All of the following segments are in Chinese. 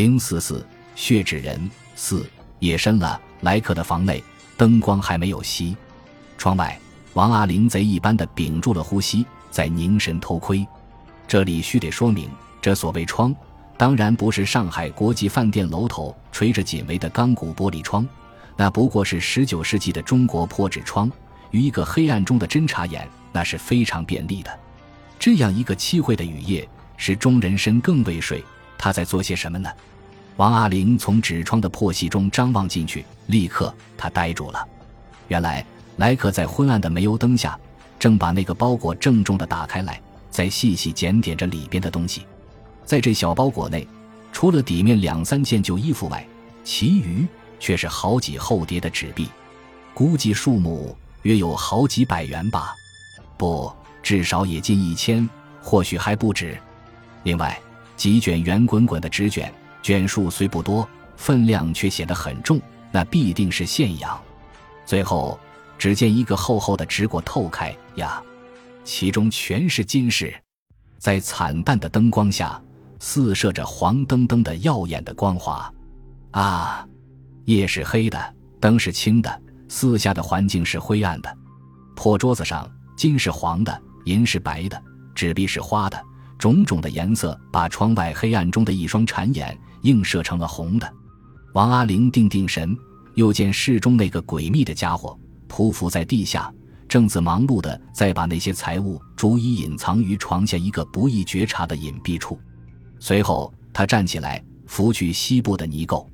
零四四血指人四夜深了，莱克的房内灯光还没有熄，窗外王阿玲贼一般的屏住了呼吸，在凝神偷窥。这里须得说明，这所谓窗，当然不是上海国际饭店楼头垂着紧围的钢骨玻璃窗，那不过是十九世纪的中国破纸窗。于一个黑暗中的侦察眼，那是非常便利的。这样一个凄晦的雨夜，使钟人深更未睡。他在做些什么呢？王阿玲从纸窗的破隙中张望进去，立刻他呆住了。原来莱克在昏暗的煤油灯下，正把那个包裹郑重地打开来，在细细检点着里边的东西。在这小包裹内，除了底面两三件旧衣服外，其余却是好几厚叠的纸币，估计数目约有好几百元吧，不，至少也近一千，或许还不止。另外。几卷圆滚滚的纸卷，卷数虽不多，分量却显得很重，那必定是现洋。最后，只见一个厚厚的纸裹透开呀，其中全是金饰，在惨淡的灯光下，四射着黄澄澄的耀眼的光华。啊，夜是黑的，灯是青的，四下的环境是灰暗的。破桌子上，金是黄的，银是白的，纸币是花的。种种的颜色把窗外黑暗中的一双馋眼映射成了红的。王阿玲定定神，又见室中那个诡秘的家伙匍匐在地下，正自忙碌的在把那些财物逐一隐藏于床下一个不易觉察的隐蔽处。随后，他站起来拂去膝部的泥垢，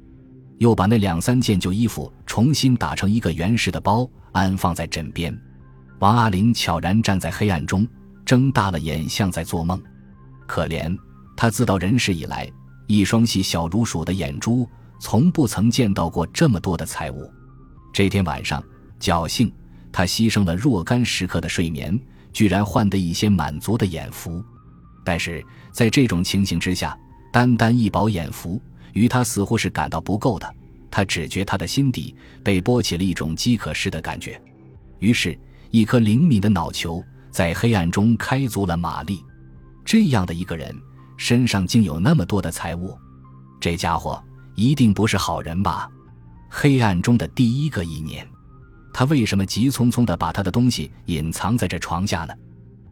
又把那两三件旧衣服重新打成一个圆式的包，安放在枕边。王阿玲悄然站在黑暗中，睁大了眼，像在做梦。可怜他自到人世以来，一双细小如鼠的眼珠，从不曾见到过这么多的财物。这天晚上，侥幸他牺牲了若干时刻的睡眠，居然换得一些满足的眼福。但是在这种情形之下，单单一饱眼福，于他似乎是感到不够的。他只觉他的心底被拨起了一种饥渴似的感觉，于是，一颗灵敏的脑球在黑暗中开足了马力。这样的一个人身上竟有那么多的财物，这家伙一定不是好人吧？黑暗中的第一个意念，他为什么急匆匆地把他的东西隐藏在这床下呢？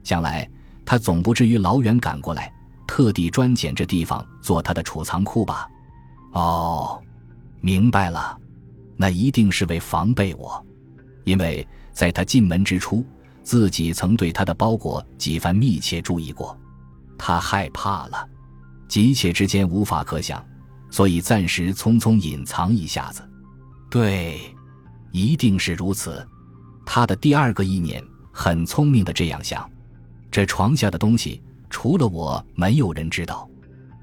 想来他总不至于老远赶过来，特地专拣这地方做他的储藏库吧？哦，明白了，那一定是为防备我，因为在他进门之初，自己曾对他的包裹几番密切注意过。他害怕了，急切之间无法可想，所以暂时匆匆隐藏一下子。对，一定是如此。他的第二个意念很聪明的这样想：这床下的东西除了我，没有人知道。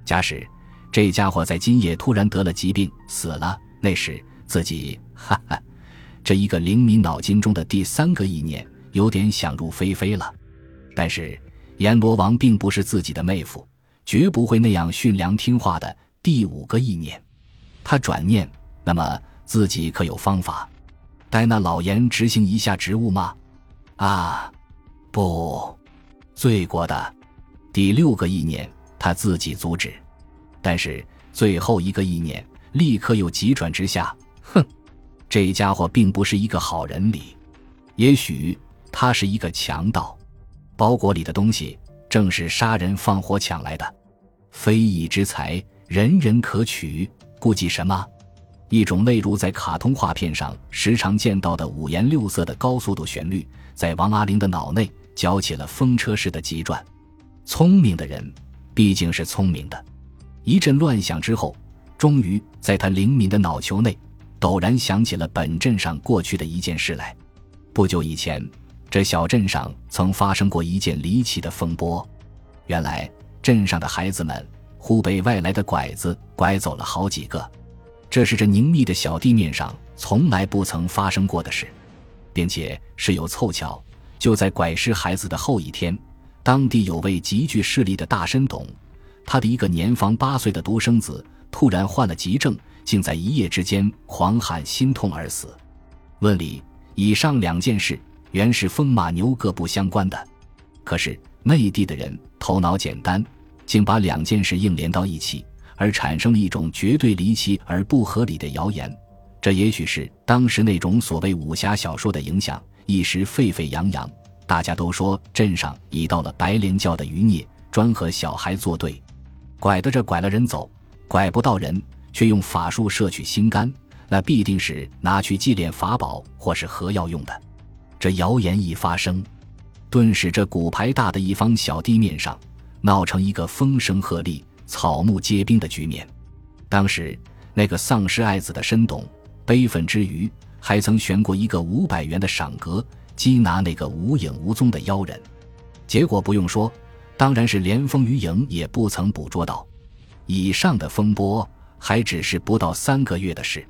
假使这家伙在今夜突然得了疾病死了，那时自己哈哈，这一个灵敏脑筋中的第三个意念有点想入非非了。但是。阎罗王并不是自己的妹夫，绝不会那样驯良听话的。第五个意念，他转念，那么自己可有方法，待那老阎执行一下职务吗？啊，不，罪过的。第六个意念，他自己阻止，但是最后一个意念立刻又急转直下。哼，这家伙并不是一个好人里，也许他是一个强盗。包裹里的东西正是杀人放火抢来的，非义之财，人人可取。顾忌什么？一种类如在卡通画片上时常见到的五颜六色的高速度旋律，在王阿玲的脑内搅起了风车似的急转。聪明的人毕竟是聪明的，一阵乱想之后，终于在他灵敏的脑球内陡然想起了本镇上过去的一件事来。不久以前。这小镇上曾发生过一件离奇的风波。原来，镇上的孩子们忽被外来的拐子拐走了好几个，这是这凝密的小地面上从来不曾发生过的事，并且事有凑巧，就在拐失孩子的后一天，当地有位极具势力的大绅董，他的一个年方八岁的独生子突然患了急症，竟在一夜之间狂喊心痛而死。问里，以上两件事。原是风马牛各不相关的，可是内地的人头脑简单，竟把两件事硬连到一起，而产生了一种绝对离奇而不合理的谣言。这也许是当时那种所谓武侠小说的影响，一时沸沸扬扬，大家都说镇上已到了白莲教的余孽，专和小孩作对，拐的这拐了人走，拐不到人却用法术摄取心肝，那必定是拿去祭炼法宝或是合药用的。这谣言一发生，顿时这骨牌大的一方小地面上闹成一个风声鹤唳、草木皆兵的局面。当时那个丧失爱子的申董。悲愤之余，还曾悬过一个五百元的赏格，缉拿那个无影无踪的妖人。结果不用说，当然是连风雨影也不曾捕捉到。以上的风波还只是不到三个月的事。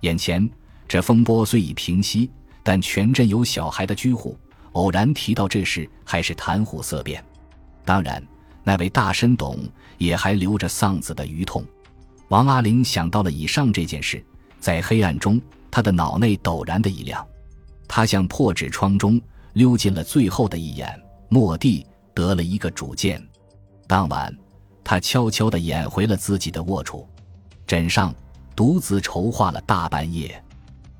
眼前这风波虽已平息，但全镇有小孩的居户偶然提到这事，还是谈虎色变。当然，那位大申董也还留着丧子的余痛。王阿玲想到了以上这件事。在黑暗中，他的脑内陡然的一亮，他向破纸窗中溜进了最后的一眼，蓦地得了一个主见。当晚，他悄悄地掩回了自己的卧处，枕上独自筹划了大半夜。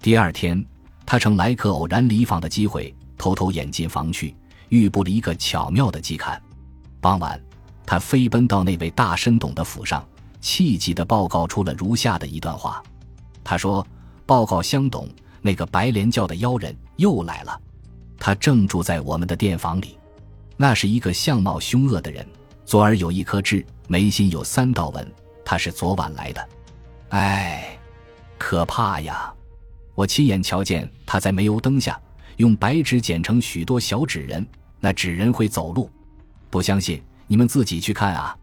第二天，他乘来客偶然离访的机会，偷偷掩进房去，预布了一个巧妙的计看。傍晚，他飞奔到那位大申董的府上，气急地报告出了如下的一段话。他说：“报告相董，那个白莲教的妖人又来了。他正住在我们的店房里。那是一个相貌凶恶的人，左耳有一颗痣，眉心有三道纹。他是昨晚来的。哎，可怕呀！我亲眼瞧见他在煤油灯下用白纸剪成许多小纸人，那纸人会走路。不相信，你们自己去看啊！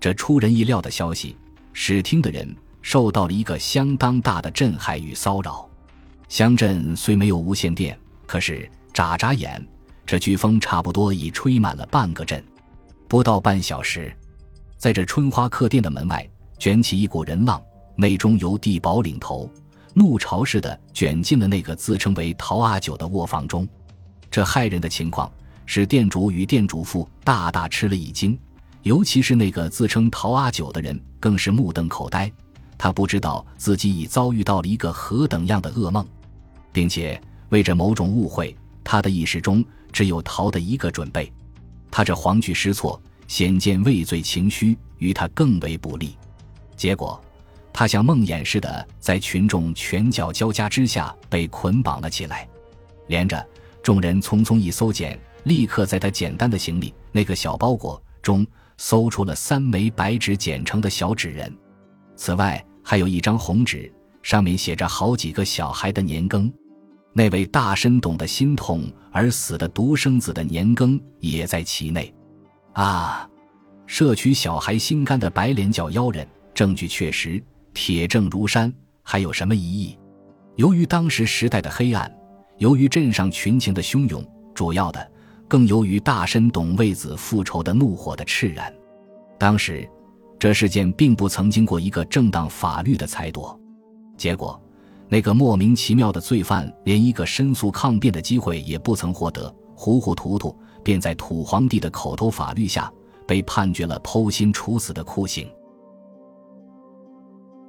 这出人意料的消息，使听的人。”受到了一个相当大的震撼与骚扰。乡镇虽没有无线电，可是眨眨眼，这飓风差不多已吹满了半个镇。不到半小时，在这春花客店的门外卷起一股人浪，内中由地保领头，怒潮似的卷进了那个自称为陶阿九的卧房中。这骇人的情况使店主与店主妇大大吃了一惊，尤其是那个自称陶阿九的人，更是目瞪口呆。他不知道自己已遭遇到了一个何等样的噩梦，并且为着某种误会，他的意识中只有逃的一个准备。他这惶惧失措，显见畏罪情绪与他更为不利。结果，他像梦魇似的在群众拳脚交加之下被捆绑了起来。连着，众人匆匆一搜检，立刻在他简单的行李那个小包裹中搜出了三枚白纸剪成的小纸人。此外，还有一张红纸，上面写着好几个小孩的年庚。那位大深懂得心痛而死的独生子的年庚也在其内。啊，摄取小孩心肝的白莲教妖人，证据确实，铁证如山，还有什么疑义？由于当时时代的黑暗，由于镇上群情的汹涌，主要的，更由于大深懂为子复仇的怒火的炽然，当时。这事件并不曾经过一个正当法律的裁夺，结果，那个莫名其妙的罪犯连一个申诉抗辩的机会也不曾获得，糊糊涂涂便在土皇帝的口头法律下被判决了剖心处死的酷刑。